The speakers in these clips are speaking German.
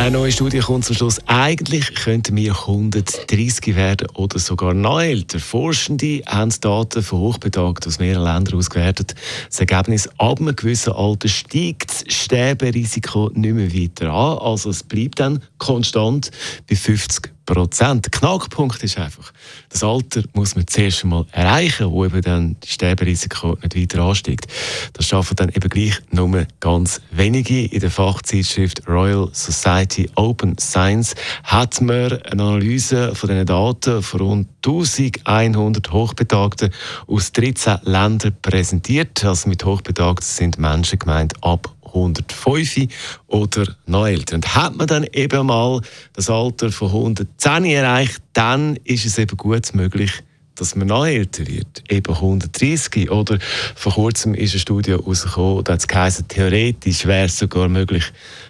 eine neue Studie kommt zum Schluss. Eigentlich könnten wir 130 werden oder sogar noch älter. Forschende haben Daten von Hochbetagten aus mehreren Ländern ausgewertet. Das Ergebnis, ab einem gewissen Alter steigt das Sterberisiko nicht mehr weiter an. Also es bleibt dann konstant bei 50 Prozent. Knackpunkt ist einfach, das Alter muss man zuerst einmal erreichen, wo eben dann das Sterberisiko nicht weiter ansteigt. Das schaffen dann eben gleich nur ganz wenige. In der Fachzeitschrift Royal Society Open Science hat man eine Analyse von diesen Daten von rund 1100 Hochbetagten aus 13 Ländern präsentiert. Also mit Hochbetagten sind Menschen gemeint ab 105 oder noch älter. Und hat man dann eben mal das Alter von 110 erreicht, dann ist es eben gut möglich, dass man noch älter wird, eben 130. Oder vor kurzem ist eine Studie herausgekommen, da hat es geheißen, theoretisch wäre es sogar möglich,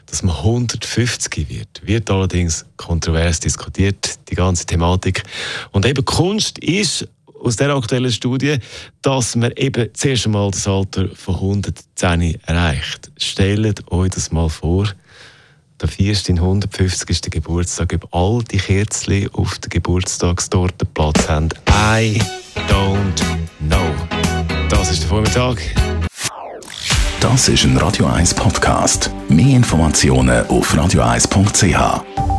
dass man 150 wird. Wird allerdings kontrovers diskutiert, die ganze Thematik. Und eben Kunst ist aus der aktuellen Studie, dass man eben zuerst einmal das Alter von 110 erreicht. Stellt euch das mal vor. Der 150. Geburtstag, ob all die Kerzen auf der Geburtstagstorte Platz haben. I don't know. Das ist der Vormittag. Das ist ein Radio 1 Podcast. Mehr Informationen auf radio1.ch.